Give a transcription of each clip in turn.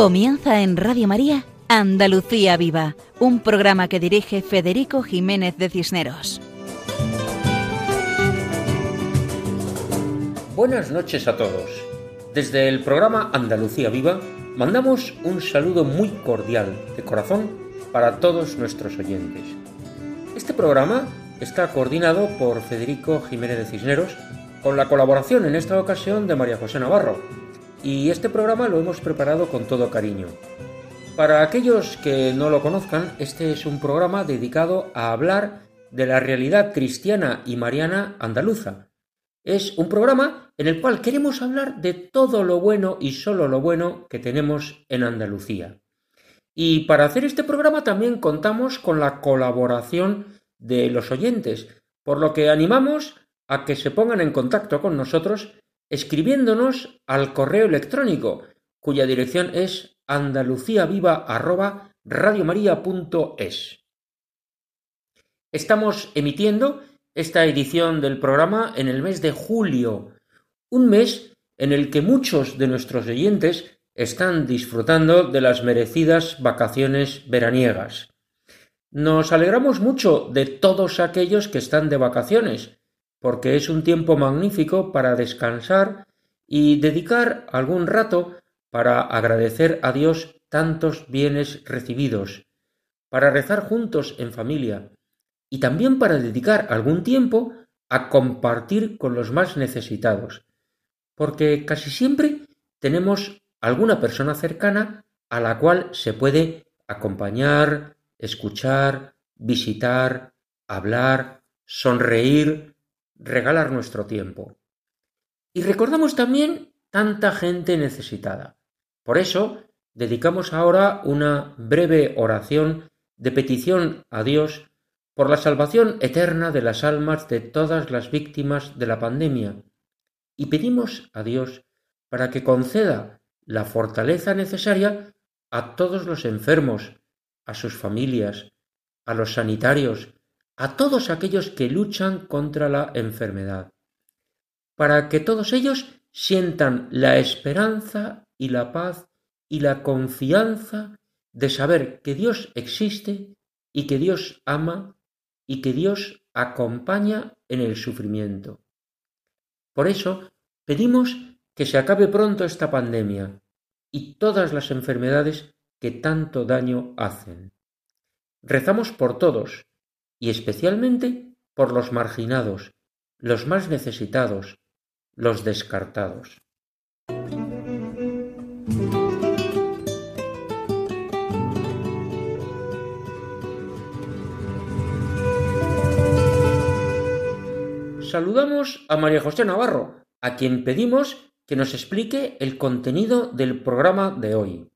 Comienza en Radio María Andalucía Viva, un programa que dirige Federico Jiménez de Cisneros. Buenas noches a todos. Desde el programa Andalucía Viva mandamos un saludo muy cordial de corazón para todos nuestros oyentes. Este programa está coordinado por Federico Jiménez de Cisneros con la colaboración en esta ocasión de María José Navarro. Y este programa lo hemos preparado con todo cariño. Para aquellos que no lo conozcan, este es un programa dedicado a hablar de la realidad cristiana y mariana andaluza. Es un programa en el cual queremos hablar de todo lo bueno y solo lo bueno que tenemos en Andalucía. Y para hacer este programa también contamos con la colaboración de los oyentes, por lo que animamos a que se pongan en contacto con nosotros escribiéndonos al correo electrónico, cuya dirección es andaluciaviva@radiomaria.es. Estamos emitiendo esta edición del programa en el mes de julio, un mes en el que muchos de nuestros oyentes están disfrutando de las merecidas vacaciones veraniegas. Nos alegramos mucho de todos aquellos que están de vacaciones, porque es un tiempo magnífico para descansar y dedicar algún rato para agradecer a Dios tantos bienes recibidos, para rezar juntos en familia y también para dedicar algún tiempo a compartir con los más necesitados, porque casi siempre tenemos alguna persona cercana a la cual se puede acompañar, escuchar, visitar, hablar, sonreír, regalar nuestro tiempo. Y recordamos también tanta gente necesitada. Por eso, dedicamos ahora una breve oración de petición a Dios por la salvación eterna de las almas de todas las víctimas de la pandemia y pedimos a Dios para que conceda la fortaleza necesaria a todos los enfermos, a sus familias, a los sanitarios, a todos aquellos que luchan contra la enfermedad, para que todos ellos sientan la esperanza y la paz y la confianza de saber que Dios existe y que Dios ama y que Dios acompaña en el sufrimiento. Por eso pedimos que se acabe pronto esta pandemia y todas las enfermedades que tanto daño hacen. Rezamos por todos, y especialmente por los marginados, los más necesitados, los descartados. Saludamos a María José Navarro, a quien pedimos que nos explique el contenido del programa de hoy.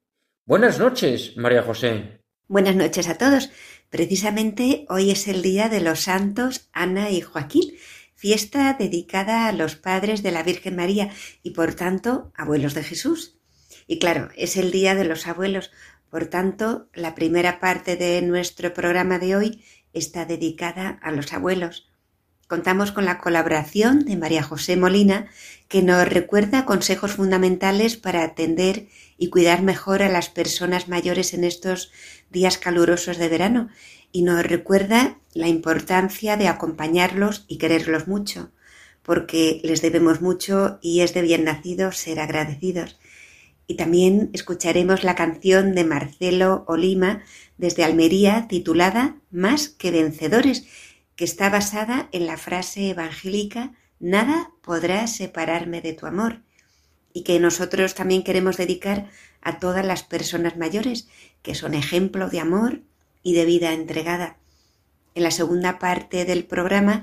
Buenas noches, María José. Buenas noches a todos. Precisamente hoy es el día de los santos Ana y Joaquín, fiesta dedicada a los padres de la Virgen María y por tanto abuelos de Jesús. Y claro, es el día de los abuelos, por tanto la primera parte de nuestro programa de hoy está dedicada a los abuelos. Contamos con la colaboración de María José Molina, que nos recuerda consejos fundamentales para atender y cuidar mejor a las personas mayores en estos días calurosos de verano y nos recuerda la importancia de acompañarlos y quererlos mucho, porque les debemos mucho y es de bien nacido ser agradecidos. Y también escucharemos la canción de Marcelo Olima desde Almería titulada Más que vencedores, que está basada en la frase evangélica Nada podrá separarme de tu amor y que nosotros también queremos dedicar a todas las personas mayores que son ejemplo de amor y de vida entregada. En la segunda parte del programa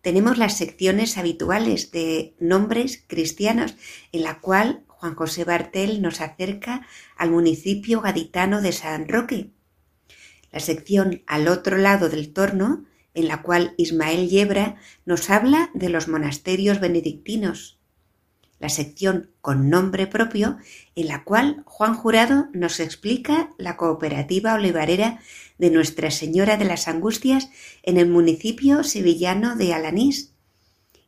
tenemos las secciones habituales de nombres cristianos en la cual Juan José Bartel nos acerca al municipio gaditano de San Roque. La sección al otro lado del torno en la cual Ismael Yebra nos habla de los monasterios benedictinos. La sección con nombre propio, en la cual Juan Jurado nos explica la cooperativa olivarera de Nuestra Señora de las Angustias en el municipio sevillano de Alanís,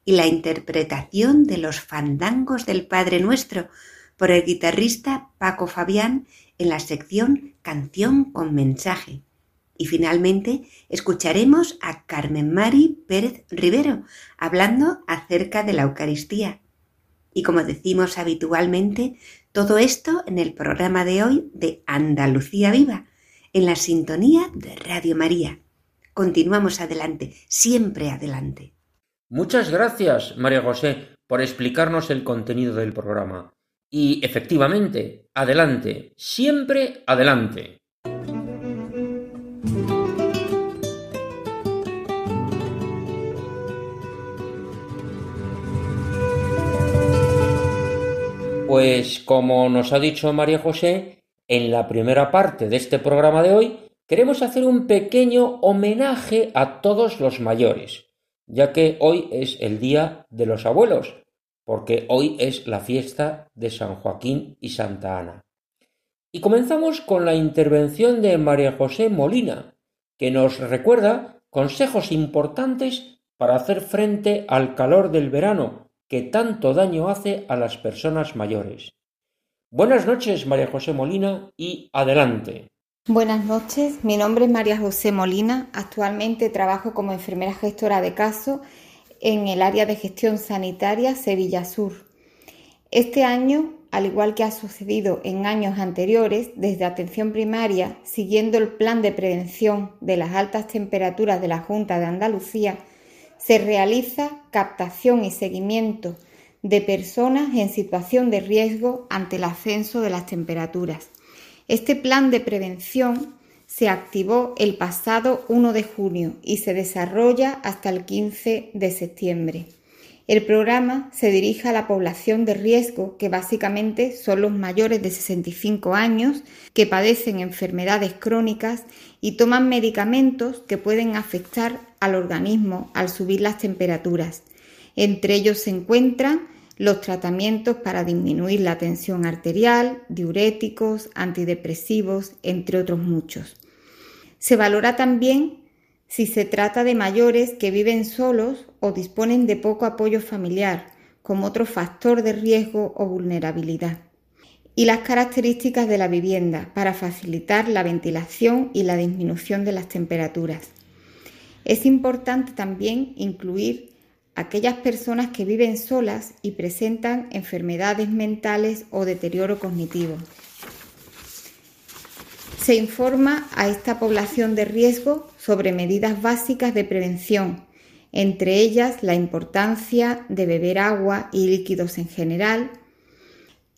y la interpretación de los fandangos del Padre Nuestro, por el guitarrista Paco Fabián en la sección Canción con mensaje. Y finalmente escucharemos a Carmen Mari Pérez Rivero hablando acerca de la Eucaristía. Y como decimos habitualmente, todo esto en el programa de hoy de Andalucía Viva, en la sintonía de Radio María. Continuamos adelante, siempre adelante. Muchas gracias, María José, por explicarnos el contenido del programa. Y efectivamente, adelante, siempre adelante. Pues como nos ha dicho María José, en la primera parte de este programa de hoy queremos hacer un pequeño homenaje a todos los mayores, ya que hoy es el Día de los Abuelos, porque hoy es la fiesta de San Joaquín y Santa Ana. Y comenzamos con la intervención de María José Molina, que nos recuerda consejos importantes para hacer frente al calor del verano que tanto daño hace a las personas mayores. Buenas noches, María José Molina, y adelante. Buenas noches, mi nombre es María José Molina, actualmente trabajo como enfermera gestora de caso en el área de gestión sanitaria Sevilla Sur. Este año, al igual que ha sucedido en años anteriores, desde atención primaria, siguiendo el plan de prevención de las altas temperaturas de la Junta de Andalucía, se realiza captación y seguimiento de personas en situación de riesgo ante el ascenso de las temperaturas. Este plan de prevención se activó el pasado 1 de junio y se desarrolla hasta el 15 de septiembre. El programa se dirige a la población de riesgo, que básicamente son los mayores de 65 años que padecen enfermedades crónicas y toman medicamentos que pueden afectar al organismo al subir las temperaturas. Entre ellos se encuentran los tratamientos para disminuir la tensión arterial, diuréticos, antidepresivos, entre otros muchos. Se valora también si se trata de mayores que viven solos o disponen de poco apoyo familiar, como otro factor de riesgo o vulnerabilidad. Y las características de la vivienda para facilitar la ventilación y la disminución de las temperaturas. Es importante también incluir aquellas personas que viven solas y presentan enfermedades mentales o deterioro cognitivo. Se informa a esta población de riesgo sobre medidas básicas de prevención, entre ellas la importancia de beber agua y líquidos en general,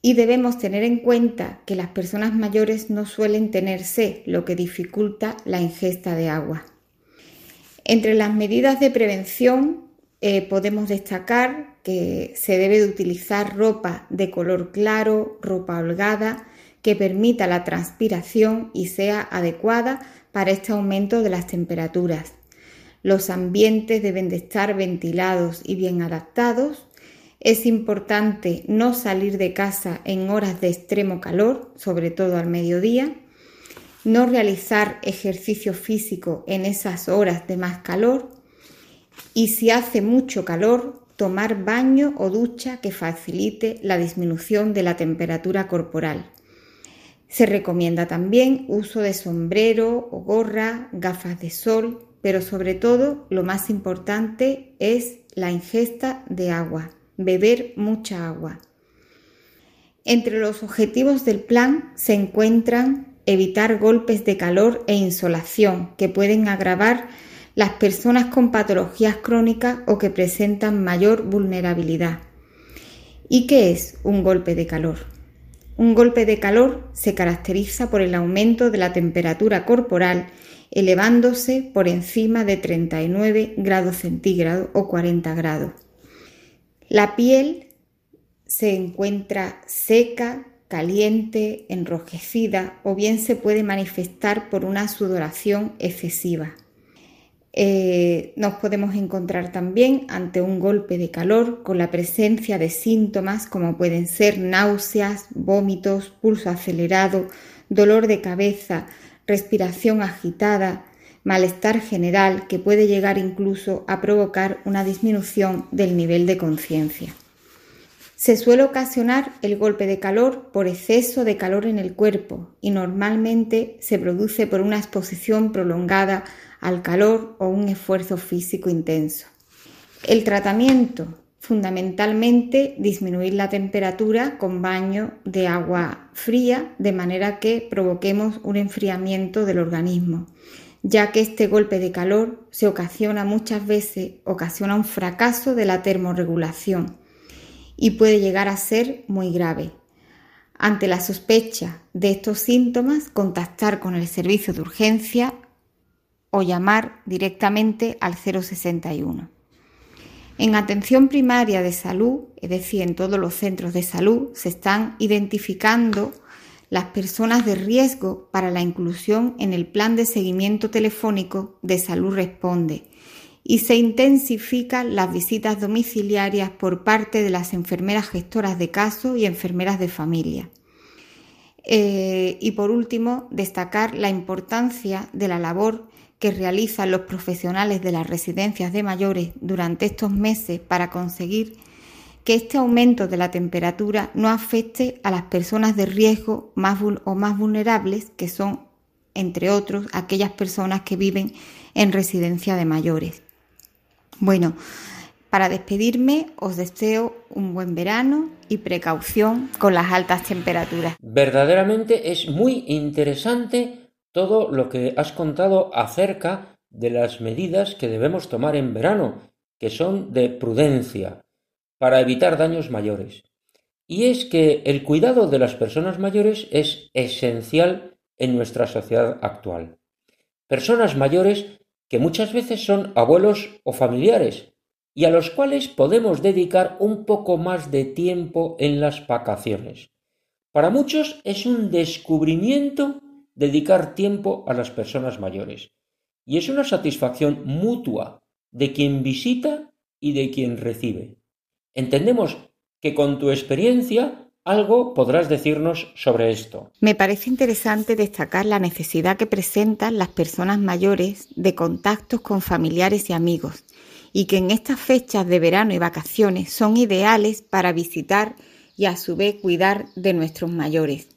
y debemos tener en cuenta que las personas mayores no suelen tener sed, lo que dificulta la ingesta de agua. Entre las medidas de prevención eh, podemos destacar que se debe de utilizar ropa de color claro, ropa holgada, que permita la transpiración y sea adecuada para este aumento de las temperaturas. Los ambientes deben de estar ventilados y bien adaptados. Es importante no salir de casa en horas de extremo calor, sobre todo al mediodía no realizar ejercicio físico en esas horas de más calor y si hace mucho calor, tomar baño o ducha que facilite la disminución de la temperatura corporal. Se recomienda también uso de sombrero o gorra, gafas de sol, pero sobre todo lo más importante es la ingesta de agua, beber mucha agua. Entre los objetivos del plan se encuentran evitar golpes de calor e insolación que pueden agravar las personas con patologías crónicas o que presentan mayor vulnerabilidad. ¿Y qué es un golpe de calor? Un golpe de calor se caracteriza por el aumento de la temperatura corporal elevándose por encima de 39 grados centígrados o 40 grados. La piel se encuentra seca, caliente, enrojecida o bien se puede manifestar por una sudoración excesiva. Eh, nos podemos encontrar también ante un golpe de calor con la presencia de síntomas como pueden ser náuseas, vómitos, pulso acelerado, dolor de cabeza, respiración agitada, malestar general que puede llegar incluso a provocar una disminución del nivel de conciencia. Se suele ocasionar el golpe de calor por exceso de calor en el cuerpo y normalmente se produce por una exposición prolongada al calor o un esfuerzo físico intenso. El tratamiento, fundamentalmente disminuir la temperatura con baño de agua fría de manera que provoquemos un enfriamiento del organismo, ya que este golpe de calor se ocasiona muchas veces, ocasiona un fracaso de la termorregulación y puede llegar a ser muy grave. Ante la sospecha de estos síntomas, contactar con el servicio de urgencia o llamar directamente al 061. En atención primaria de salud, es decir, en todos los centros de salud, se están identificando las personas de riesgo para la inclusión en el plan de seguimiento telefónico de Salud Responde y se intensifican las visitas domiciliarias por parte de las enfermeras gestoras de caso y enfermeras de familia. Eh, y por último, destacar la importancia de la labor que realizan los profesionales de las residencias de mayores durante estos meses para conseguir que este aumento de la temperatura no afecte a las personas de riesgo más o más vulnerables, que son, entre otros, aquellas personas que viven en residencia de mayores. Bueno, para despedirme os deseo un buen verano y precaución con las altas temperaturas. Verdaderamente es muy interesante todo lo que has contado acerca de las medidas que debemos tomar en verano, que son de prudencia, para evitar daños mayores. Y es que el cuidado de las personas mayores es esencial en nuestra sociedad actual. Personas mayores que muchas veces son abuelos o familiares, y a los cuales podemos dedicar un poco más de tiempo en las vacaciones. Para muchos es un descubrimiento dedicar tiempo a las personas mayores. Y es una satisfacción mutua de quien visita y de quien recibe. Entendemos que con tu experiencia algo podrás decirnos sobre esto. Me parece interesante destacar la necesidad que presentan las personas mayores de contactos con familiares y amigos y que en estas fechas de verano y vacaciones son ideales para visitar y a su vez cuidar de nuestros mayores.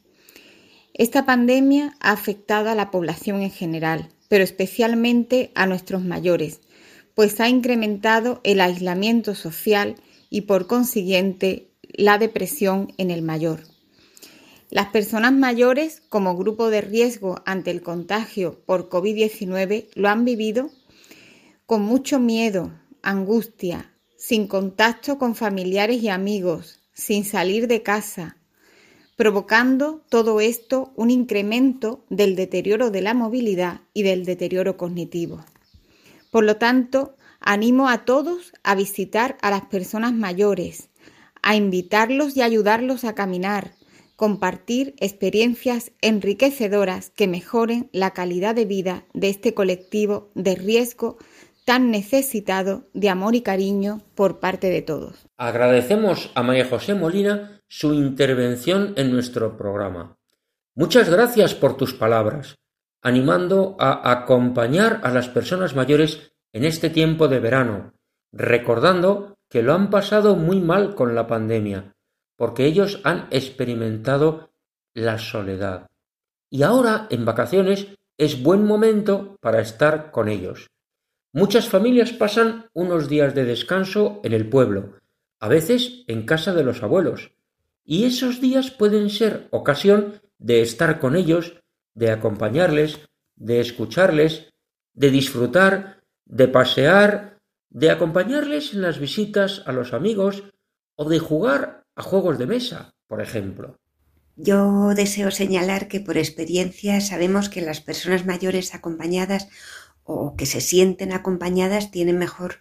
Esta pandemia ha afectado a la población en general, pero especialmente a nuestros mayores, pues ha incrementado el aislamiento social y por consiguiente la depresión en el mayor. Las personas mayores como grupo de riesgo ante el contagio por COVID-19 lo han vivido con mucho miedo, angustia, sin contacto con familiares y amigos, sin salir de casa, provocando todo esto un incremento del deterioro de la movilidad y del deterioro cognitivo. Por lo tanto, animo a todos a visitar a las personas mayores, a invitarlos y ayudarlos a caminar, compartir experiencias enriquecedoras que mejoren la calidad de vida de este colectivo de riesgo tan necesitado de amor y cariño por parte de todos. Agradecemos a María José Molina su intervención en nuestro programa. Muchas gracias por tus palabras, animando a acompañar a las personas mayores en este tiempo de verano, recordando que lo han pasado muy mal con la pandemia, porque ellos han experimentado la soledad. Y ahora, en vacaciones, es buen momento para estar con ellos. Muchas familias pasan unos días de descanso en el pueblo, a veces en casa de los abuelos, y esos días pueden ser ocasión de estar con ellos, de acompañarles, de escucharles, de disfrutar, de pasear, de acompañarles en las visitas a los amigos o de jugar a juegos de mesa, por ejemplo. Yo deseo señalar que por experiencia sabemos que las personas mayores acompañadas o que se sienten acompañadas tienen mejor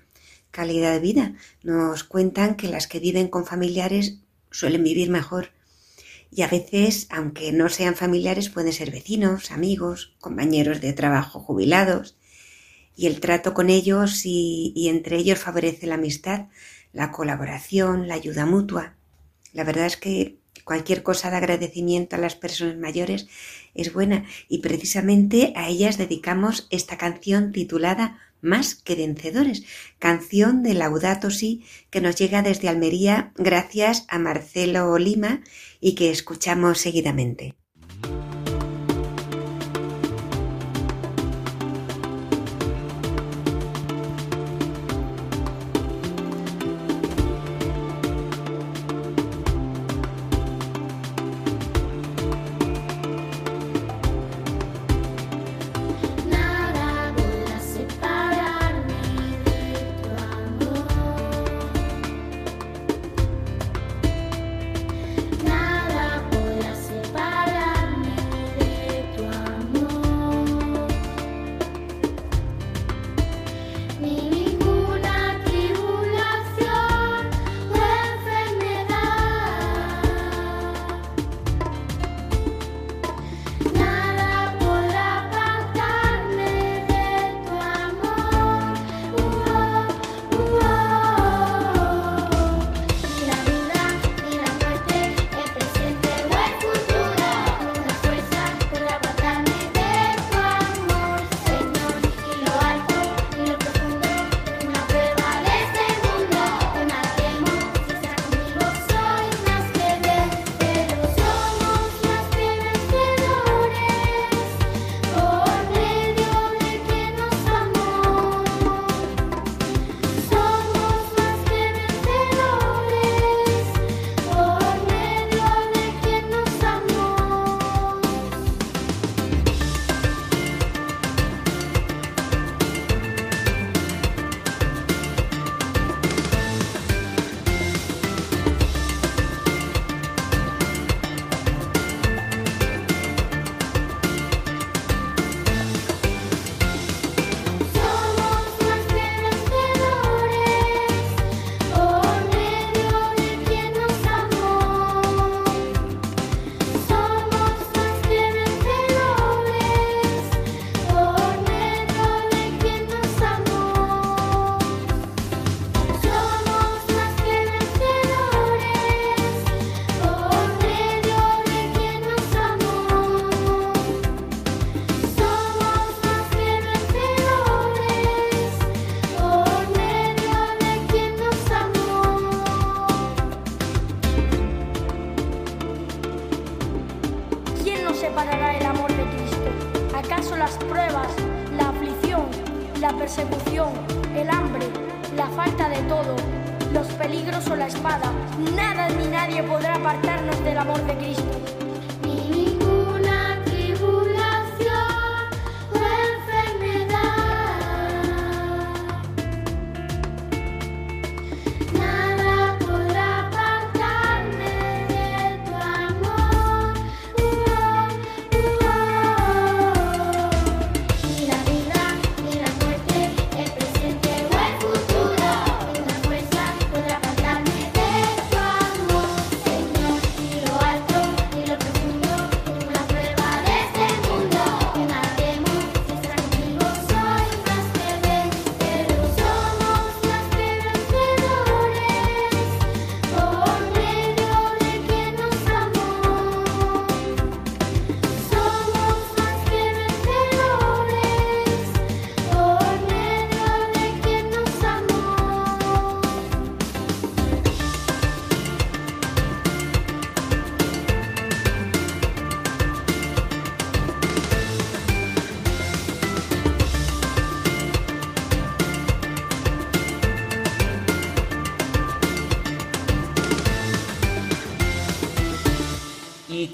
calidad de vida. Nos cuentan que las que viven con familiares suelen vivir mejor. Y a veces, aunque no sean familiares, pueden ser vecinos, amigos, compañeros de trabajo jubilados. Y el trato con ellos y, entre ellos favorece la amistad, la colaboración, la ayuda mutua. La verdad es que cualquier cosa de agradecimiento a las personas mayores es buena y precisamente a ellas dedicamos esta canción titulada más que vencedores, canción de Laudato Si que nos llega desde Almería gracias a Marcelo Lima y que escuchamos seguidamente.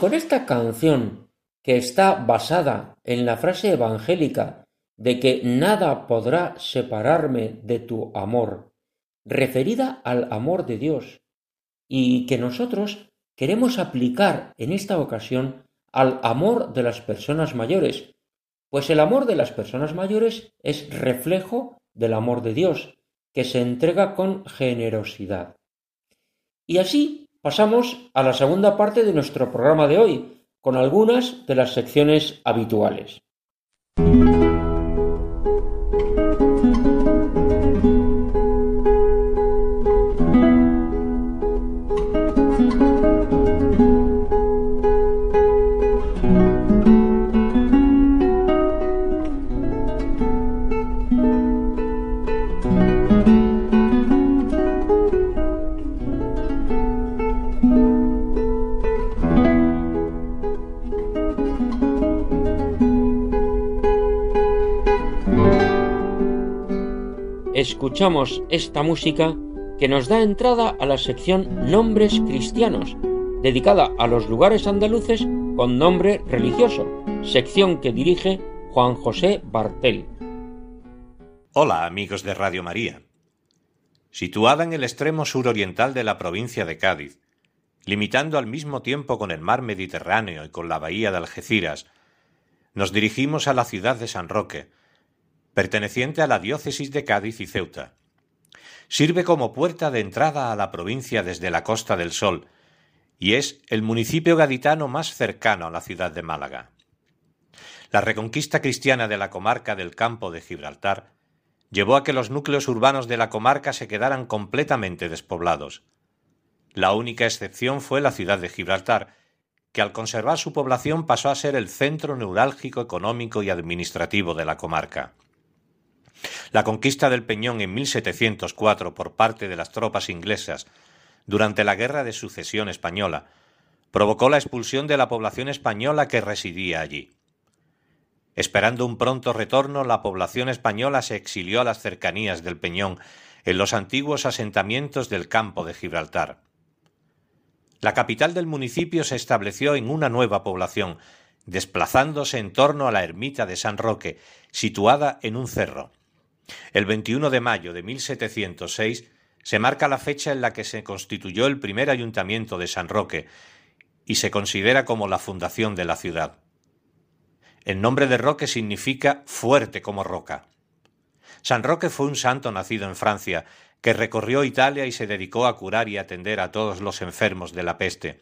Con esta canción, que está basada en la frase evangélica de que nada podrá separarme de tu amor, referida al amor de Dios, y que nosotros queremos aplicar en esta ocasión al amor de las personas mayores, pues el amor de las personas mayores es reflejo del amor de Dios, que se entrega con generosidad. Y así Pasamos a la segunda parte de nuestro programa de hoy, con algunas de las secciones habituales. Escuchamos esta música que nos da entrada a la sección Nombres Cristianos, dedicada a los lugares andaluces con nombre religioso, sección que dirige Juan José Bartel. Hola amigos de Radio María. Situada en el extremo suroriental de la provincia de Cádiz, limitando al mismo tiempo con el mar Mediterráneo y con la bahía de Algeciras, nos dirigimos a la ciudad de San Roque, perteneciente a la diócesis de Cádiz y Ceuta. Sirve como puerta de entrada a la provincia desde la Costa del Sol y es el municipio gaditano más cercano a la ciudad de Málaga. La reconquista cristiana de la comarca del Campo de Gibraltar llevó a que los núcleos urbanos de la comarca se quedaran completamente despoblados. La única excepción fue la ciudad de Gibraltar, que al conservar su población pasó a ser el centro neurálgico económico y administrativo de la comarca. La conquista del Peñón en 1704 por parte de las tropas inglesas durante la Guerra de Sucesión Española provocó la expulsión de la población española que residía allí. Esperando un pronto retorno, la población española se exilió a las cercanías del Peñón, en los antiguos asentamientos del campo de Gibraltar. La capital del municipio se estableció en una nueva población, desplazándose en torno a la ermita de San Roque, situada en un cerro. El 21 de mayo de 1706 se marca la fecha en la que se constituyó el primer ayuntamiento de San Roque y se considera como la fundación de la ciudad. El nombre de Roque significa fuerte como roca. San Roque fue un santo nacido en Francia, que recorrió Italia y se dedicó a curar y atender a todos los enfermos de la peste.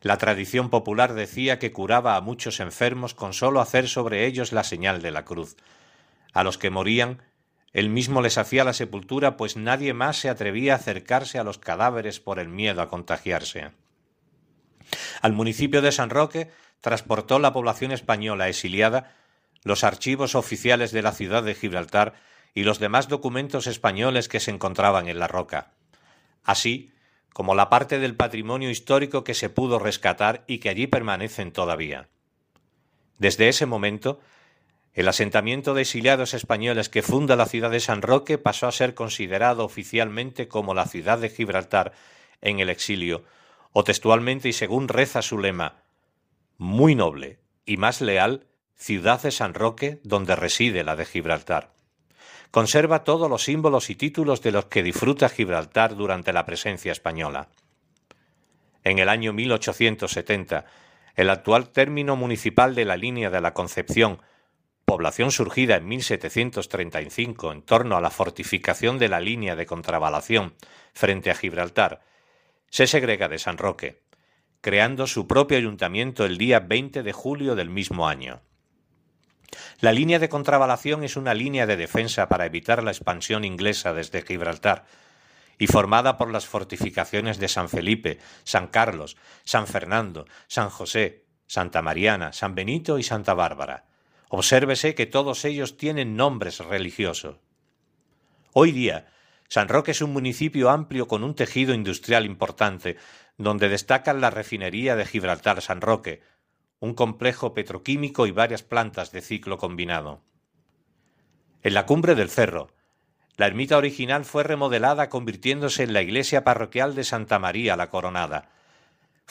La tradición popular decía que curaba a muchos enfermos con sólo hacer sobre ellos la señal de la cruz. A los que morían él mismo les hacía la sepultura, pues nadie más se atrevía a acercarse a los cadáveres por el miedo a contagiarse. Al municipio de San Roque transportó la población española exiliada los archivos oficiales de la ciudad de Gibraltar y los demás documentos españoles que se encontraban en la roca, así como la parte del patrimonio histórico que se pudo rescatar y que allí permanecen todavía. Desde ese momento, el asentamiento de exiliados españoles que funda la ciudad de San Roque pasó a ser considerado oficialmente como la ciudad de Gibraltar en el exilio, o textualmente y según reza su lema, muy noble y más leal, ciudad de San Roque donde reside la de Gibraltar. Conserva todos los símbolos y títulos de los que disfruta Gibraltar durante la presencia española. En el año 1870, el actual término municipal de la línea de la Concepción población surgida en 1735 en torno a la fortificación de la línea de contravalación frente a Gibraltar, se segrega de San Roque, creando su propio ayuntamiento el día 20 de julio del mismo año. La línea de contravalación es una línea de defensa para evitar la expansión inglesa desde Gibraltar y formada por las fortificaciones de San Felipe, San Carlos, San Fernando, San José, Santa Mariana, San Benito y Santa Bárbara, Obsérvese que todos ellos tienen nombres religiosos. Hoy día, San Roque es un municipio amplio con un tejido industrial importante, donde destacan la refinería de Gibraltar San Roque, un complejo petroquímico y varias plantas de ciclo combinado. En la cumbre del cerro, la ermita original fue remodelada convirtiéndose en la iglesia parroquial de Santa María la Coronada.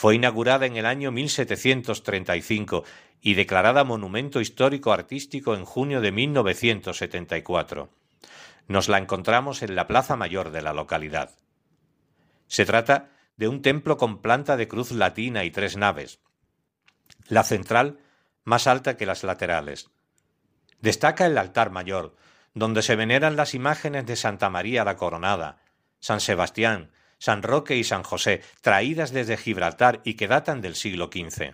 Fue inaugurada en el año 1735 y declarada Monumento Histórico Artístico en junio de 1974. Nos la encontramos en la Plaza Mayor de la localidad. Se trata de un templo con planta de cruz latina y tres naves. La central más alta que las laterales. Destaca el altar mayor, donde se veneran las imágenes de Santa María la Coronada, San Sebastián, San Roque y San José, traídas desde Gibraltar y que datan del siglo XV.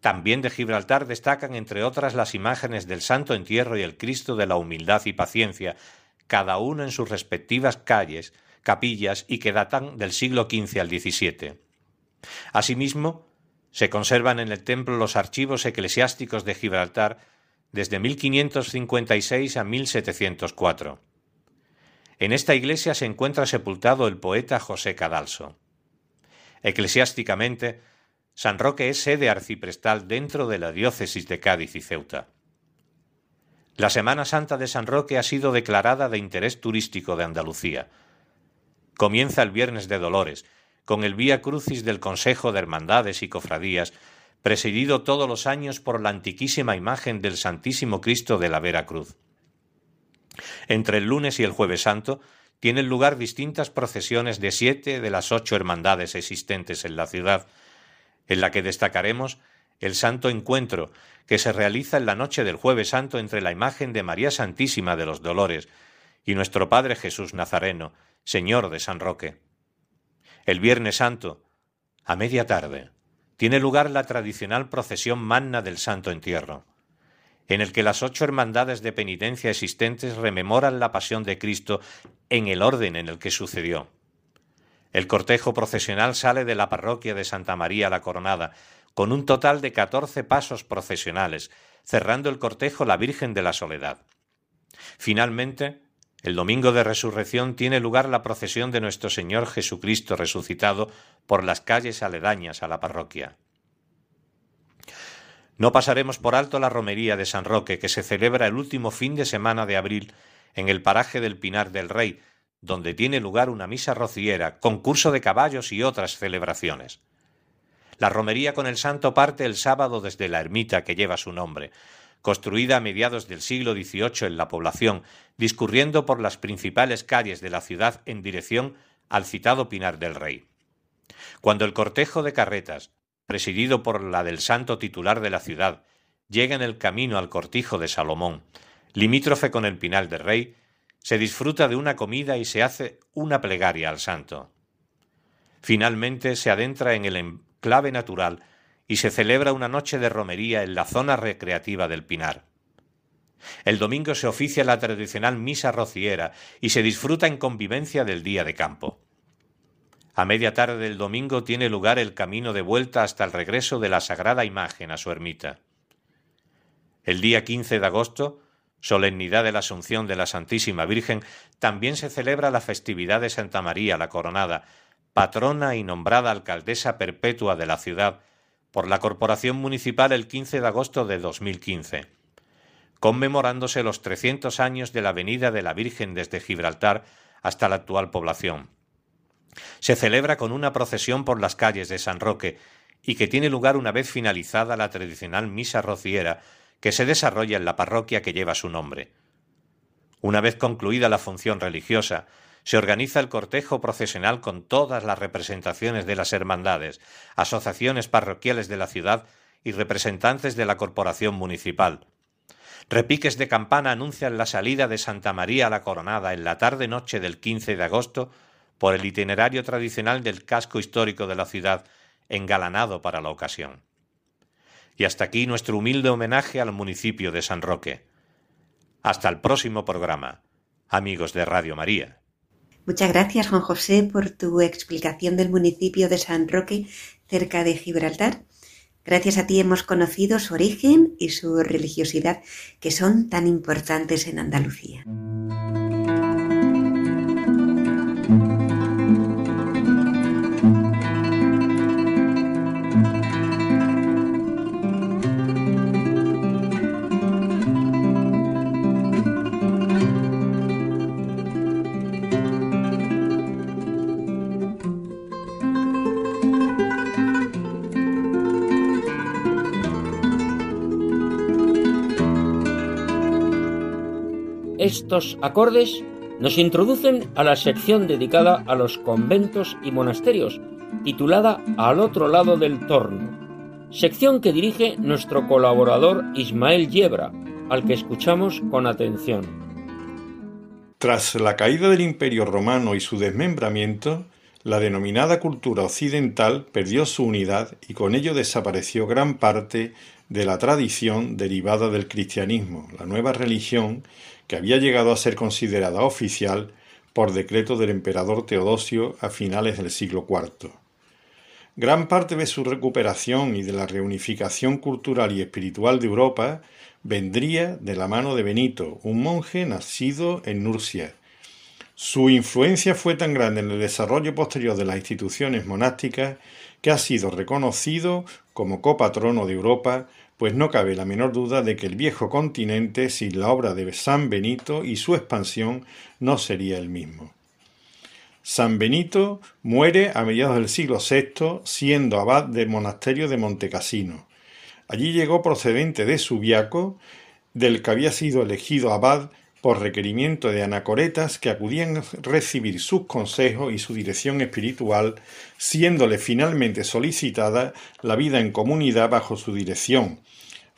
También de Gibraltar destacan, entre otras, las imágenes del Santo Entierro y el Cristo de la Humildad y Paciencia, cada uno en sus respectivas calles, capillas y que datan del siglo XV al XVII. Asimismo, se conservan en el templo los archivos eclesiásticos de Gibraltar desde 1556 a 1704. En esta iglesia se encuentra sepultado el poeta José Cadalso. Eclesiásticamente, San Roque es sede arciprestal dentro de la diócesis de Cádiz y Ceuta. La Semana Santa de San Roque ha sido declarada de interés turístico de Andalucía. Comienza el Viernes de Dolores, con el Vía Crucis del Consejo de Hermandades y Cofradías, presidido todos los años por la antiquísima imagen del Santísimo Cristo de la Vera Cruz. Entre el lunes y el jueves santo tienen lugar distintas procesiones de siete de las ocho hermandades existentes en la ciudad, en la que destacaremos el Santo Encuentro, que se realiza en la noche del jueves santo entre la imagen de María Santísima de los Dolores y nuestro Padre Jesús Nazareno, Señor de San Roque. El Viernes Santo, a media tarde, tiene lugar la tradicional procesión magna del Santo Entierro en el que las ocho hermandades de penitencia existentes rememoran la pasión de Cristo en el orden en el que sucedió. El cortejo procesional sale de la parroquia de Santa María la Coronada, con un total de catorce pasos procesionales, cerrando el cortejo la Virgen de la Soledad. Finalmente, el domingo de resurrección tiene lugar la procesión de nuestro Señor Jesucristo resucitado por las calles aledañas a la parroquia. No pasaremos por alto la romería de San Roque, que se celebra el último fin de semana de abril en el paraje del Pinar del Rey, donde tiene lugar una misa rociera, concurso de caballos y otras celebraciones. La romería con el santo parte el sábado desde la ermita que lleva su nombre, construida a mediados del siglo XVIII en la población, discurriendo por las principales calles de la ciudad en dirección al citado Pinar del Rey. Cuando el cortejo de carretas, presidido por la del santo titular de la ciudad, llega en el camino al cortijo de Salomón, limítrofe con el Pinal del Rey, se disfruta de una comida y se hace una plegaria al santo. Finalmente se adentra en el enclave natural y se celebra una noche de romería en la zona recreativa del Pinar. El domingo se oficia la tradicional misa rociera y se disfruta en convivencia del día de campo. A media tarde del domingo tiene lugar el camino de vuelta hasta el regreso de la sagrada imagen a su ermita. El día 15 de agosto, solemnidad de la Asunción de la Santísima Virgen, también se celebra la festividad de Santa María la Coronada, patrona y nombrada alcaldesa perpetua de la ciudad por la Corporación Municipal el 15 de agosto de 2015, conmemorándose los 300 años de la venida de la Virgen desde Gibraltar hasta la actual población. Se celebra con una procesión por las calles de San Roque y que tiene lugar una vez finalizada la tradicional misa rociera que se desarrolla en la parroquia que lleva su nombre. Una vez concluida la función religiosa, se organiza el cortejo procesional con todas las representaciones de las hermandades, asociaciones parroquiales de la ciudad y representantes de la corporación municipal. Repiques de campana anuncian la salida de Santa María la Coronada en la tarde noche del 15 de agosto por el itinerario tradicional del casco histórico de la ciudad, engalanado para la ocasión. Y hasta aquí nuestro humilde homenaje al municipio de San Roque. Hasta el próximo programa, amigos de Radio María. Muchas gracias, Juan José, por tu explicación del municipio de San Roque, cerca de Gibraltar. Gracias a ti hemos conocido su origen y su religiosidad, que son tan importantes en Andalucía. Estos acordes nos introducen a la sección dedicada a los conventos y monasterios, titulada Al otro lado del torno, sección que dirige nuestro colaborador Ismael Yebra, al que escuchamos con atención. Tras la caída del Imperio romano y su desmembramiento, la denominada cultura occidental perdió su unidad y con ello desapareció gran parte de la tradición derivada del cristianismo, la nueva religión que había llegado a ser considerada oficial por decreto del emperador Teodosio a finales del siglo IV. Gran parte de su recuperación y de la reunificación cultural y espiritual de Europa vendría de la mano de Benito, un monje nacido en Nurcia. Su influencia fue tan grande en el desarrollo posterior de las instituciones monásticas que ha sido reconocido como copatrono de Europa pues no cabe la menor duda de que el viejo continente sin la obra de San Benito y su expansión no sería el mismo. San Benito muere a mediados del siglo VI siendo abad del monasterio de Montecassino. Allí llegó procedente de Subiaco, del que había sido elegido abad por requerimiento de anacoretas que acudían a recibir sus consejos y su dirección espiritual, siéndole finalmente solicitada la vida en comunidad bajo su dirección,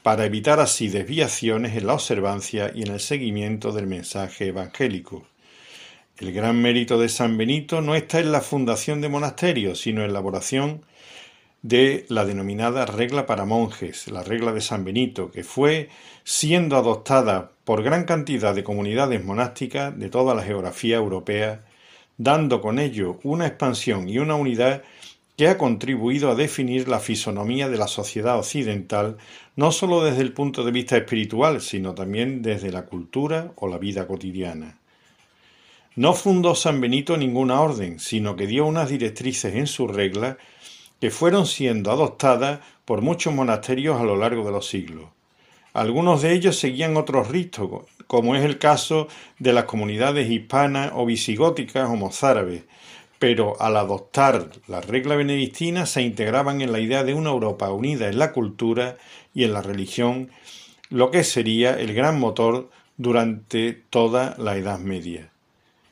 para evitar así desviaciones en la observancia y en el seguimiento del mensaje evangélico. El gran mérito de San Benito no está en la fundación de monasterios, sino en la elaboración de la denominada regla para monjes, la regla de San Benito, que fue siendo adoptada por gran cantidad de comunidades monásticas de toda la geografía europea, dando con ello una expansión y una unidad que ha contribuido a definir la fisonomía de la sociedad occidental no sólo desde el punto de vista espiritual, sino también desde la cultura o la vida cotidiana. No fundó San Benito ninguna orden, sino que dio unas directrices en su regla que fueron siendo adoptadas por muchos monasterios a lo largo de los siglos. Algunos de ellos seguían otros ritos, como es el caso de las comunidades hispanas o visigóticas o mozárabes, pero al adoptar la regla benedictina se integraban en la idea de una Europa unida en la cultura y en la religión, lo que sería el gran motor durante toda la Edad Media.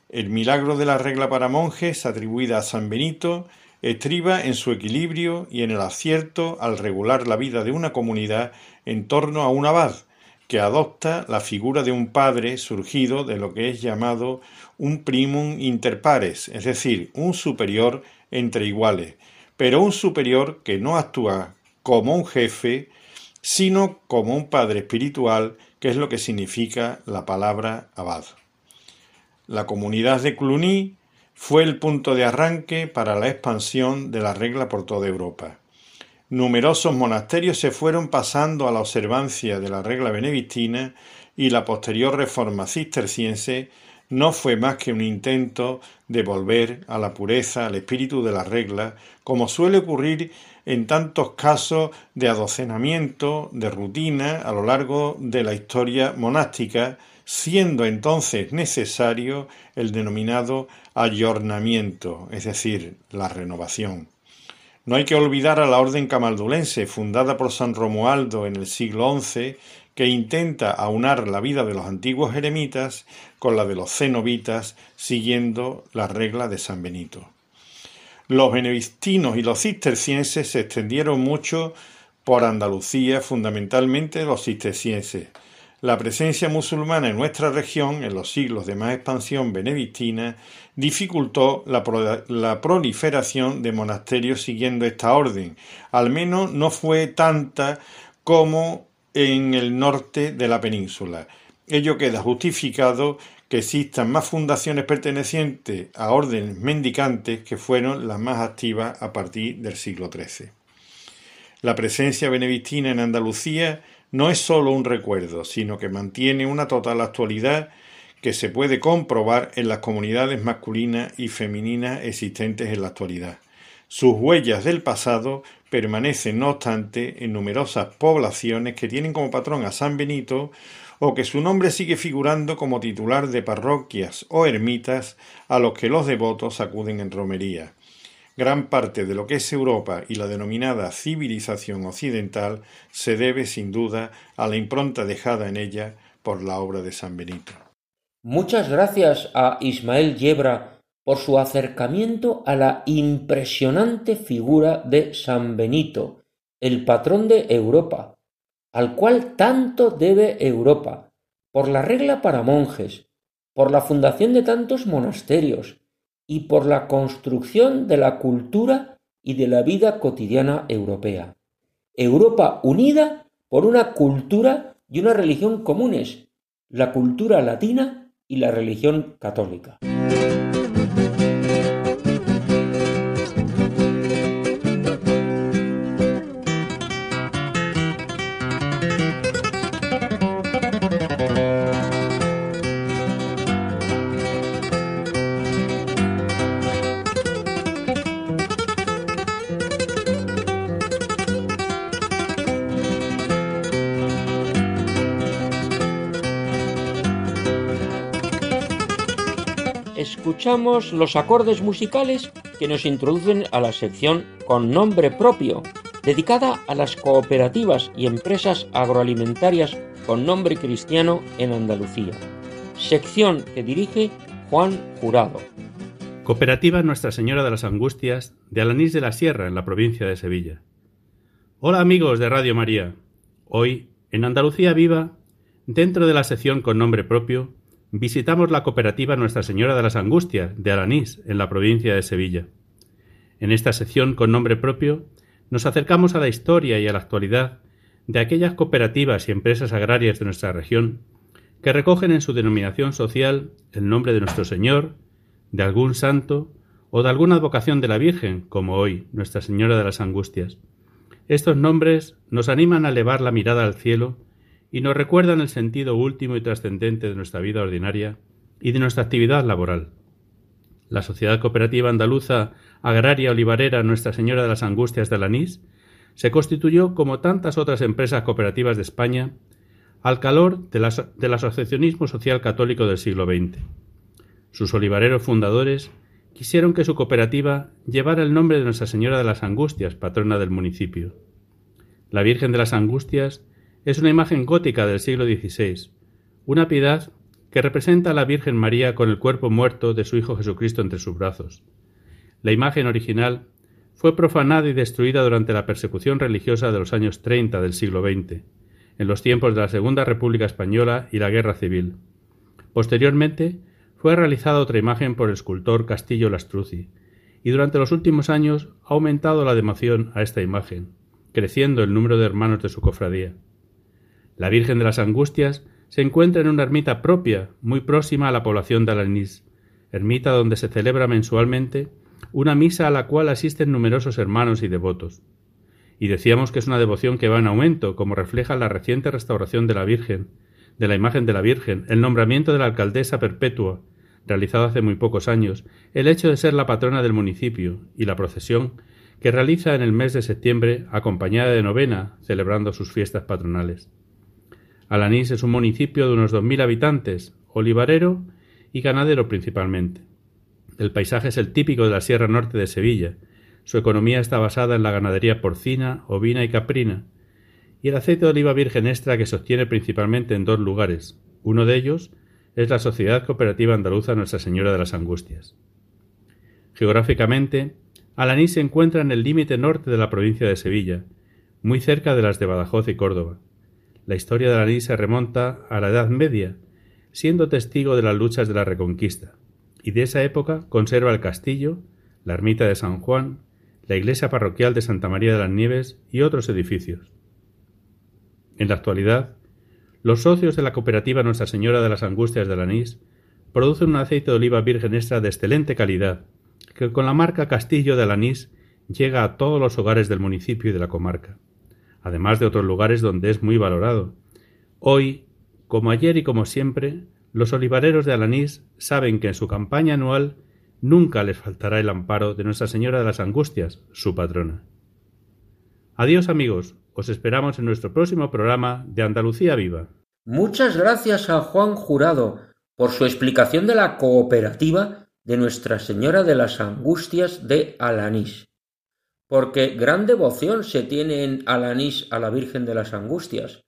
El milagro de la regla para monjes, atribuida a San Benito, estriba en su equilibrio y en el acierto al regular la vida de una comunidad en torno a un abad, que adopta la figura de un padre surgido de lo que es llamado un primum inter pares, es decir, un superior entre iguales, pero un superior que no actúa como un jefe, sino como un padre espiritual, que es lo que significa la palabra abad. La comunidad de Cluny fue el punto de arranque para la expansión de la regla por toda Europa. Numerosos monasterios se fueron pasando a la observancia de la regla benedictina y la posterior reforma cisterciense no fue más que un intento de volver a la pureza, al espíritu de la regla, como suele ocurrir en tantos casos de adocenamiento, de rutina a lo largo de la historia monástica, siendo entonces necesario el denominado ayornamiento, es decir, la renovación. No hay que olvidar a la orden camaldulense, fundada por San Romualdo en el siglo XI, que intenta aunar la vida de los antiguos eremitas con la de los cenobitas, siguiendo la regla de San Benito. Los benedictinos y los cistercienses se extendieron mucho por Andalucía, fundamentalmente los cistercienses, la presencia musulmana en nuestra región, en los siglos de más expansión benedictina, dificultó la, proliferación de monasterios siguiendo esta orden. Al menos no fue tanta como en el norte de la península. Ello queda justificado que existan más fundaciones pertenecientes a órdenes mendicantes que fueron las más activas a partir del siglo XIII. La presencia benedictina en Andalucía no es sólo un recuerdo, sino que mantiene una total actualidad que se puede comprobar en las comunidades masculinas y femeninas existentes en la actualidad. Sus huellas del pasado permanecen, no obstante, en numerosas poblaciones que tienen como patrón a San Benito o que su nombre sigue figurando como titular de parroquias o ermitas a los que los devotos acuden en romería. Gran parte de lo que es Europa y la denominada civilización occidental se debe sin duda a la impronta dejada en ella por la obra de San Benito. Muchas gracias a Ismael Yebra por su acercamiento a la impresionante figura de San Benito, el patrón de Europa, al cual tanto debe Europa, por la regla para monjes, por la fundación de tantos monasterios, y por la construcción de la cultura y de la vida cotidiana europea. Europa unida por una cultura y una religión comunes, la cultura latina y la religión católica. Escuchamos los acordes musicales que nos introducen a la sección con nombre propio, dedicada a las cooperativas y empresas agroalimentarias con nombre cristiano en Andalucía. Sección que dirige Juan Jurado. Cooperativa Nuestra Señora de las Angustias de Alanís de la Sierra, en la provincia de Sevilla. Hola amigos de Radio María. Hoy, en Andalucía Viva, dentro de la sección con nombre propio, visitamos la cooperativa Nuestra Señora de las Angustias de Alanís, en la provincia de Sevilla. En esta sección con nombre propio, nos acercamos a la historia y a la actualidad de aquellas cooperativas y empresas agrarias de nuestra región que recogen en su denominación social el nombre de nuestro Señor, de algún santo o de alguna advocación de la Virgen, como hoy, Nuestra Señora de las Angustias. Estos nombres nos animan a elevar la mirada al cielo y nos recuerdan el sentido último y trascendente de nuestra vida ordinaria y de nuestra actividad laboral. La Sociedad Cooperativa Andaluza Agraria Olivarera Nuestra Señora de las Angustias de Alanís se constituyó, como tantas otras empresas cooperativas de España, al calor del asociacionismo social católico del siglo XX. Sus olivareros fundadores quisieron que su cooperativa llevara el nombre de Nuestra Señora de las Angustias, patrona del municipio. La Virgen de las Angustias es una imagen gótica del siglo XVI, una piedad que representa a la Virgen María con el cuerpo muerto de su Hijo Jesucristo entre sus brazos. La imagen original fue profanada y destruida durante la persecución religiosa de los años 30 del siglo XX, en los tiempos de la Segunda República Española y la Guerra Civil. Posteriormente, fue realizada otra imagen por el escultor Castillo Lastruzzi, y durante los últimos años ha aumentado la devoción a esta imagen, creciendo el número de hermanos de su cofradía. La Virgen de las Angustias se encuentra en una ermita propia, muy próxima a la población de Alanís, ermita donde se celebra mensualmente una misa a la cual asisten numerosos hermanos y devotos. Y decíamos que es una devoción que va en aumento, como refleja la reciente restauración de la Virgen, de la imagen de la Virgen, el nombramiento de la alcaldesa perpetua, realizado hace muy pocos años, el hecho de ser la patrona del municipio y la procesión que realiza en el mes de septiembre acompañada de novena, celebrando sus fiestas patronales. Alanís es un municipio de unos dos mil habitantes, olivarero y ganadero principalmente. El paisaje es el típico de la Sierra Norte de Sevilla. Su economía está basada en la ganadería porcina, ovina y caprina, y el aceite de oliva virgen extra que se obtiene principalmente en dos lugares. Uno de ellos es la Sociedad Cooperativa Andaluza Nuestra Señora de las Angustias. Geográficamente, Alanís se encuentra en el límite norte de la provincia de Sevilla, muy cerca de las de Badajoz y Córdoba. La historia de Alanís se remonta a la Edad Media, siendo testigo de las luchas de la Reconquista y de esa época conserva el castillo, la ermita de San Juan, la iglesia parroquial de Santa María de las Nieves y otros edificios. En la actualidad, los socios de la cooperativa Nuestra Señora de las Angustias de Lanís producen un aceite de oliva virgen extra de excelente calidad, que con la marca Castillo de Alanís llega a todos los hogares del municipio y de la comarca, además de otros lugares donde es muy valorado. Hoy, como ayer y como siempre, los olivareros de Alanís saben que en su campaña anual nunca les faltará el amparo de Nuestra Señora de las Angustias, su patrona. Adiós amigos, os esperamos en nuestro próximo programa de Andalucía Viva. Muchas gracias a Juan Jurado por su explicación de la cooperativa de Nuestra Señora de las Angustias de Alanís. Porque gran devoción se tiene en Alanís a la Virgen de las Angustias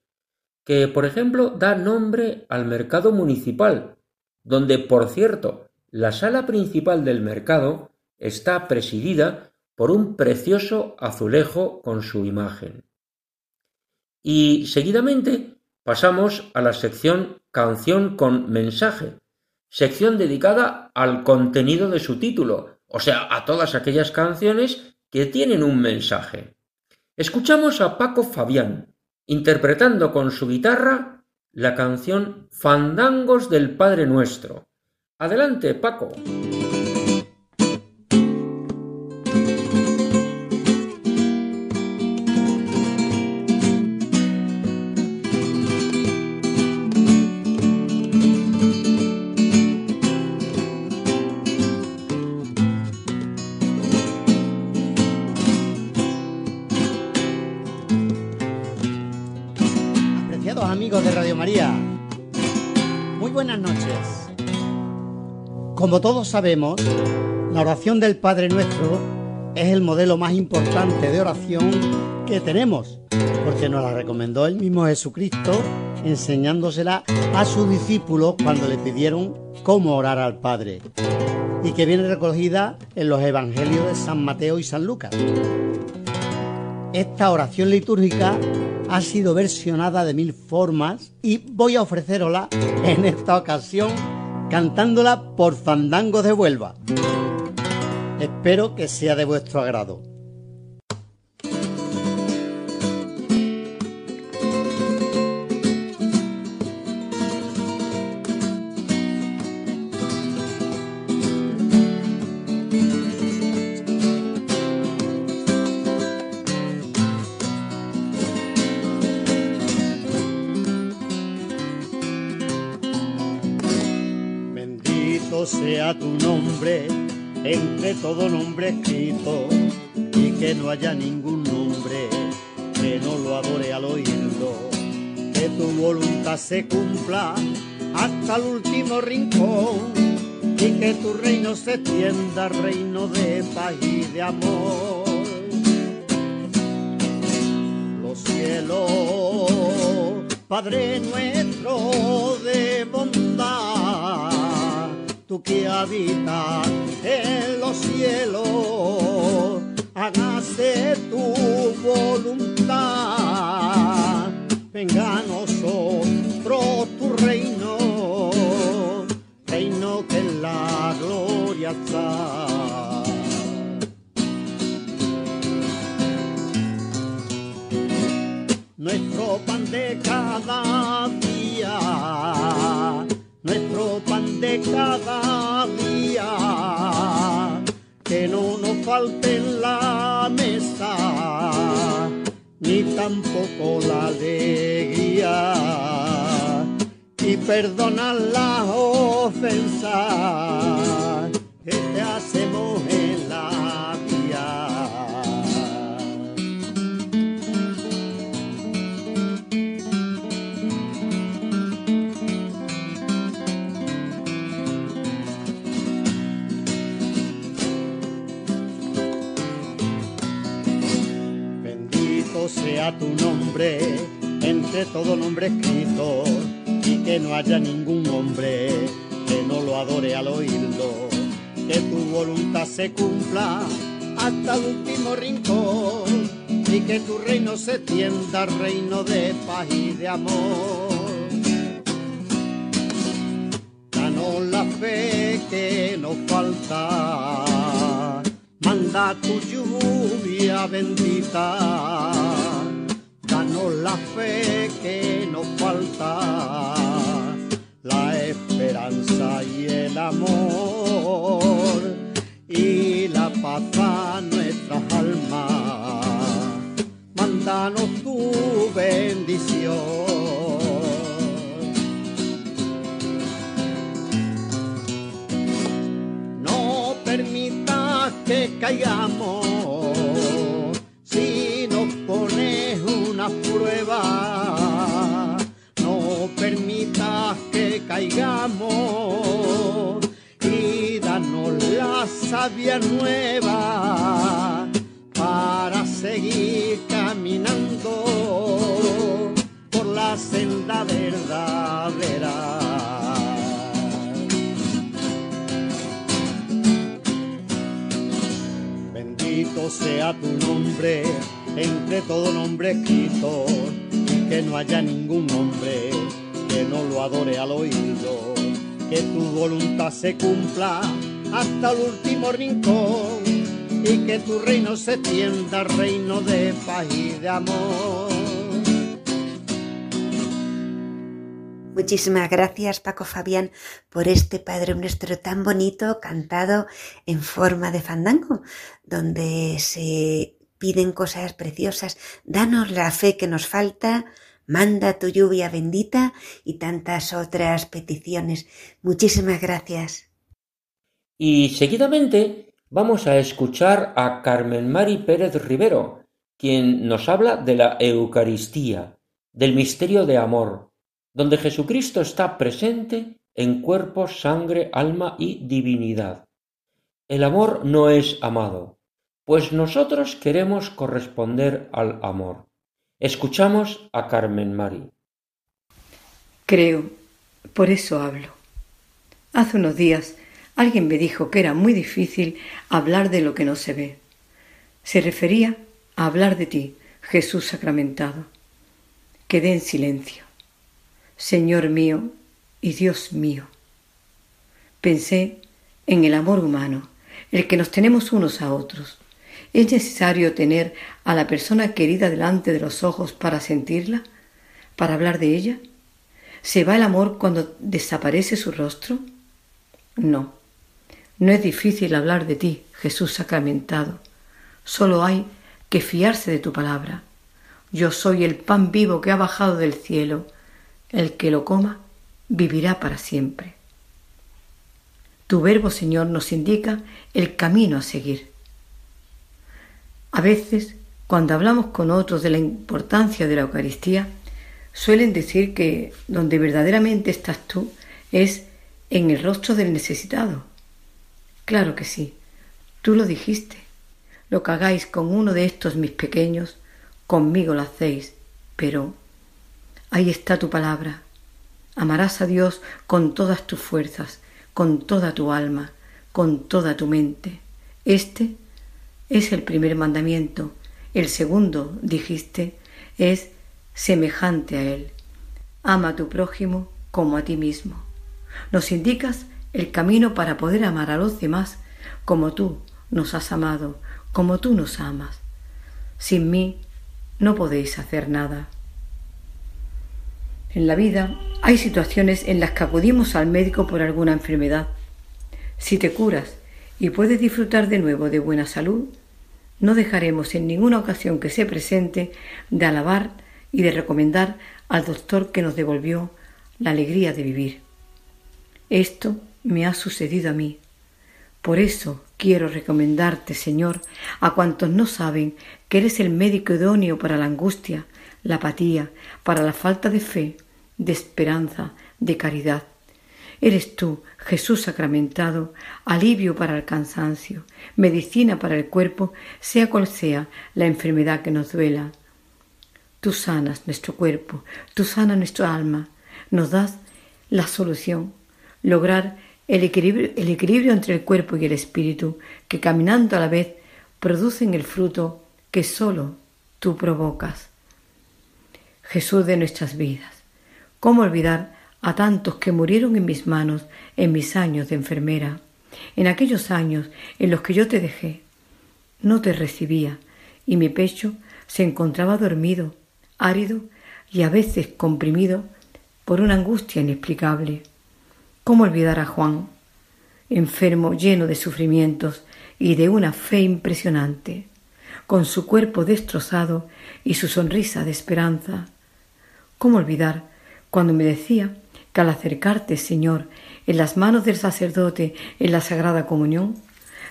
que, por ejemplo, da nombre al mercado municipal, donde, por cierto, la sala principal del mercado está presidida por un precioso azulejo con su imagen. Y seguidamente pasamos a la sección Canción con mensaje, sección dedicada al contenido de su título, o sea, a todas aquellas canciones que tienen un mensaje. Escuchamos a Paco Fabián, interpretando con su guitarra la canción Fandangos del Padre Nuestro. Adelante, Paco. Sabemos, la oración del Padre Nuestro es el modelo más importante de oración que tenemos, porque nos la recomendó el mismo Jesucristo enseñándosela a sus discípulos cuando le pidieron cómo orar al Padre, y que viene recogida en los Evangelios de San Mateo y San Lucas. Esta oración litúrgica ha sido versionada de mil formas y voy a ofrecerosla en esta ocasión cantándola por Fandango de Huelva. Espero que sea de vuestro agrado. Sea tu nombre entre todo nombre escrito y que no haya ningún nombre que no lo adore al oírlo. Que tu voluntad se cumpla hasta el último rincón y que tu reino se tienda, reino de paz y de amor. Los cielos, Padre nuestro de bondad tú que habitas en los cielos, hágase tu voluntad, venga a nosotros tu reino, reino que en la gloria está. Nuestro pan de cada día nuestro pan de cada día, que no nos falte en la mesa, ni tampoco la alegría, y perdonar las ofensas que te hacemos sea tu nombre entre todo nombre escrito y que no haya ningún hombre que no lo adore al oírlo. Que tu voluntad se cumpla hasta el último rincón y que tu reino se tienda, reino de paz y de amor. Danos la fe que nos falta manda tu lluvia bendita, danos la fe que nos falta, la esperanza y el amor y la paz a nuestras almas. Mándanos tu bendición que caigamos si nos pones una prueba. No permitas que caigamos y danos la sabia nueva para seguir caminando por la senda verdadera. Sea tu nombre entre todo nombre escrito y que no haya ningún hombre que no lo adore al oído. Que tu voluntad se cumpla hasta el último rincón y que tu reino se tienda, reino de paz y de amor. Muchísimas gracias Paco Fabián por este Padre Nuestro tan bonito cantado en forma de fandango, donde se piden cosas preciosas. Danos la fe que nos falta, manda tu lluvia bendita y tantas otras peticiones. Muchísimas gracias. Y seguidamente vamos a escuchar a Carmen Mari Pérez Rivero, quien nos habla de la Eucaristía, del misterio de amor donde Jesucristo está presente en cuerpo, sangre, alma y divinidad. El amor no es amado, pues nosotros queremos corresponder al amor. Escuchamos a Carmen Mari. Creo, por eso hablo. Hace unos días alguien me dijo que era muy difícil hablar de lo que no se ve. Se refería a hablar de ti, Jesús sacramentado. Quedé en silencio. Señor mío y Dios mío. Pensé en el amor humano, el que nos tenemos unos a otros. ¿Es necesario tener a la persona querida delante de los ojos para sentirla? ¿Para hablar de ella? ¿Se va el amor cuando desaparece su rostro? No, no es difícil hablar de ti, Jesús sacramentado. Solo hay que fiarse de tu palabra. Yo soy el pan vivo que ha bajado del cielo. El que lo coma vivirá para siempre. Tu verbo, Señor, nos indica el camino a seguir. A veces, cuando hablamos con otros de la importancia de la Eucaristía, suelen decir que donde verdaderamente estás tú es en el rostro del necesitado. Claro que sí, tú lo dijiste. Lo que hagáis con uno de estos mis pequeños, conmigo lo hacéis, pero ahí está tu palabra. Amarás a Dios con todas tus fuerzas, con toda tu alma, con toda tu mente. Este es el primer mandamiento. El segundo, dijiste, es semejante a él. Ama a tu prójimo como a ti mismo. Nos indicas el camino para poder amar a los demás como tú nos has amado, como tú nos amas. Sin mí no podéis hacer nada. En la vida hay situaciones en las que acudimos al médico por alguna enfermedad. Si te curas y puedes disfrutar de nuevo de buena salud, no dejaremos en ninguna ocasión que se presente de alabar y de recomendar al doctor que nos devolvió la alegría de vivir. Esto me ha sucedido a mí. Por eso quiero recomendarte, Señor, a cuantos no saben que eres el médico idóneo para la angustia, la apatía, para la falta de fe, de esperanza, de caridad. Eres tú, Jesús sacramentado, alivio para el cansancio, medicina para el cuerpo, sea cual sea la enfermedad que nos duela. Tú sanas nuestro cuerpo, tú sanas nuestra alma, nos das la solución, lograr el equilibrio, el equilibrio entre el cuerpo y el espíritu, que caminando a la vez producen el fruto que sólo tú provocas. Jesús de nuestras vidas, ¿cómo olvidar a tantos que murieron en mis manos en mis años de enfermera, en aquellos años en los que yo te dejé? No te recibía y mi pecho se encontraba dormido, árido y a veces comprimido por una angustia inexplicable. ¿Cómo olvidar a Juan, enfermo lleno de sufrimientos y de una fe impresionante, con su cuerpo destrozado y su sonrisa de esperanza? ¿Cómo olvidar cuando me decía que al acercarte, Señor, en las manos del sacerdote en la Sagrada Comunión,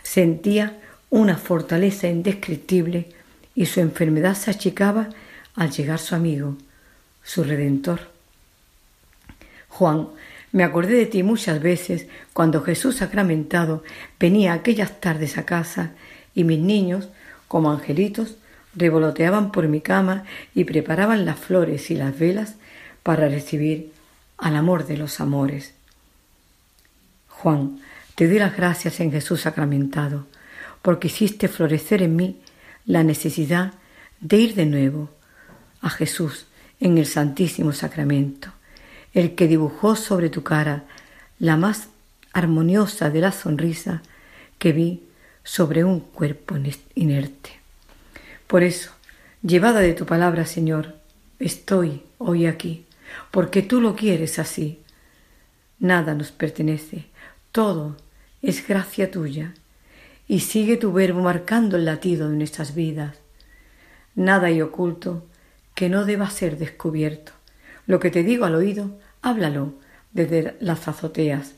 sentía una fortaleza indescriptible y su enfermedad se achicaba al llegar su amigo, su Redentor. Juan me acordé de ti muchas veces cuando Jesús sacramentado venía aquellas tardes a casa y mis niños, como angelitos, revoloteaban por mi cama y preparaban las flores y las velas para recibir al amor de los amores. Juan, te doy las gracias en Jesús sacramentado, porque hiciste florecer en mí la necesidad de ir de nuevo a Jesús en el Santísimo Sacramento el que dibujó sobre tu cara la más armoniosa de la sonrisa que vi sobre un cuerpo inerte. Por eso, llevada de tu palabra, Señor, estoy hoy aquí, porque tú lo quieres así. Nada nos pertenece, todo es gracia tuya, y sigue tu verbo marcando el latido de nuestras vidas. Nada hay oculto que no deba ser descubierto. Lo que te digo al oído, háblalo desde las azoteas.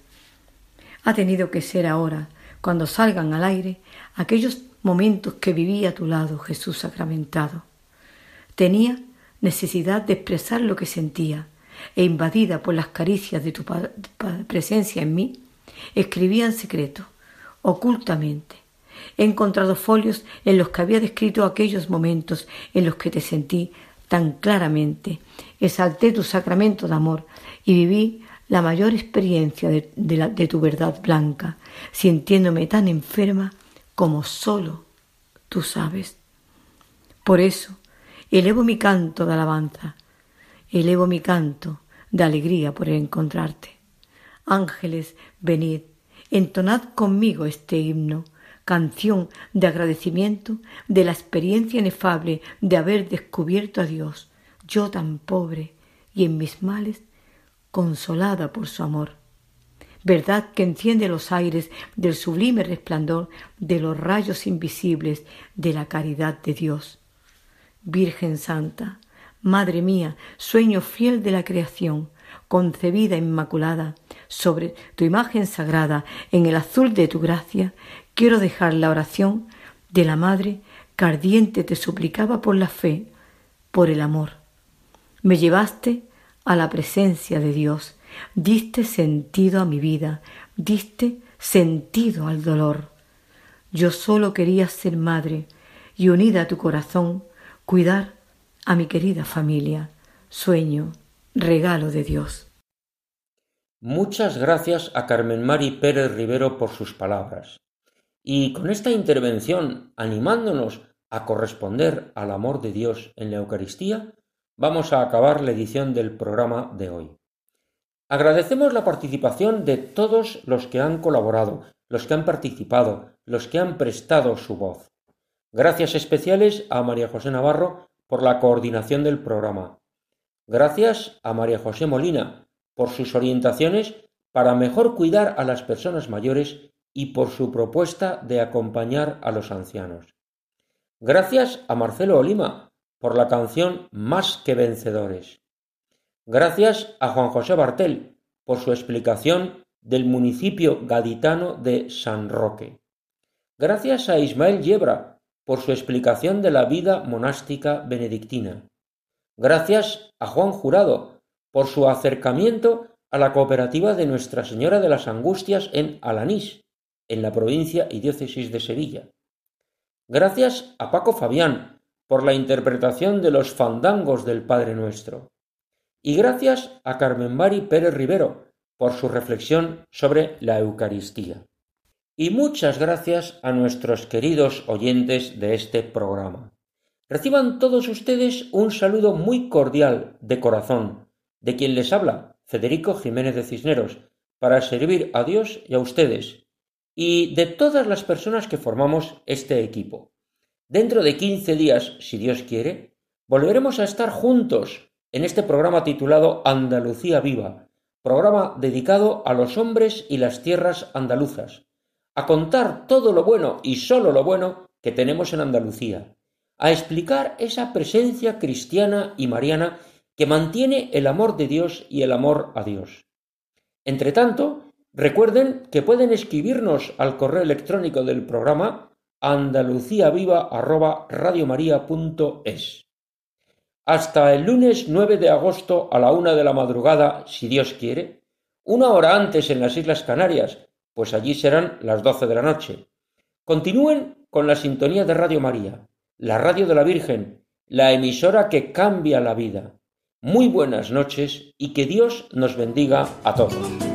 Ha tenido que ser ahora, cuando salgan al aire, aquellos momentos que viví a tu lado, Jesús sacramentado. Tenía necesidad de expresar lo que sentía, e invadida por las caricias de tu presencia en mí, escribía en secreto, ocultamente. He encontrado folios en los que había descrito aquellos momentos en los que te sentí tan claramente. Exalté tu sacramento de amor y viví la mayor experiencia de, de tu verdad blanca, sintiéndome tan enferma como solo tú sabes. Por eso, elevo mi canto de alabanza, elevo mi canto de alegría por encontrarte. Ángeles, venid, entonad conmigo este himno, canción de agradecimiento de la experiencia inefable de haber descubierto a Dios, yo tan pobre y en mis males consolada por su amor. Verdad que enciende los aires del sublime resplandor de los rayos invisibles de la caridad de Dios. Virgen Santa, Madre mía, sueño fiel de la creación, concebida inmaculada, sobre tu imagen sagrada, en el azul de tu gracia, quiero dejar la oración de la Madre que ardiente te suplicaba por la fe, por el amor. Me llevaste a la presencia de Dios, diste sentido a mi vida, diste sentido al dolor. Yo solo quería ser madre y unida a tu corazón, cuidar a mi querida familia, sueño, regalo de Dios. Muchas gracias a Carmen Mari Pérez Rivero por sus palabras. Y con esta intervención, animándonos a corresponder al amor de Dios en la Eucaristía, vamos a acabar la edición del programa de hoy. Agradecemos la participación de todos los que han colaborado, los que han participado, los que han prestado su voz. Gracias especiales a María José Navarro por la coordinación del programa. Gracias a María José Molina por sus orientaciones para mejor cuidar a las personas mayores y por su propuesta de acompañar a los ancianos. Gracias a Marcelo Olima por la canción Más que vencedores. Gracias a Juan José Bartel por su explicación del municipio gaditano de San Roque. Gracias a Ismael Yebra por su explicación de la vida monástica benedictina. Gracias a Juan Jurado por su acercamiento a la cooperativa de Nuestra Señora de las Angustias en Alanís, en la provincia y diócesis de Sevilla. Gracias a Paco Fabián por la interpretación de los fandangos del Padre Nuestro. Y gracias a Carmen Mari Pérez Rivero por su reflexión sobre la Eucaristía. Y muchas gracias a nuestros queridos oyentes de este programa. Reciban todos ustedes un saludo muy cordial de corazón de quien les habla, Federico Jiménez de Cisneros, para servir a Dios y a ustedes, y de todas las personas que formamos este equipo. Dentro de quince días, si Dios quiere, volveremos a estar juntos en este programa titulado Andalucía Viva, programa dedicado a los hombres y las tierras andaluzas, a contar todo lo bueno y sólo lo bueno que tenemos en Andalucía, a explicar esa presencia cristiana y mariana que mantiene el amor de Dios y el amor a Dios. Entre tanto, recuerden que pueden escribirnos al correo electrónico del programa andaluciaviva@radiomaria.es. Hasta el lunes 9 de agosto a la una de la madrugada, si Dios quiere, una hora antes en las Islas Canarias, pues allí serán las doce de la noche. Continúen con la sintonía de Radio María, la radio de la Virgen, la emisora que cambia la vida. Muy buenas noches y que Dios nos bendiga a todos.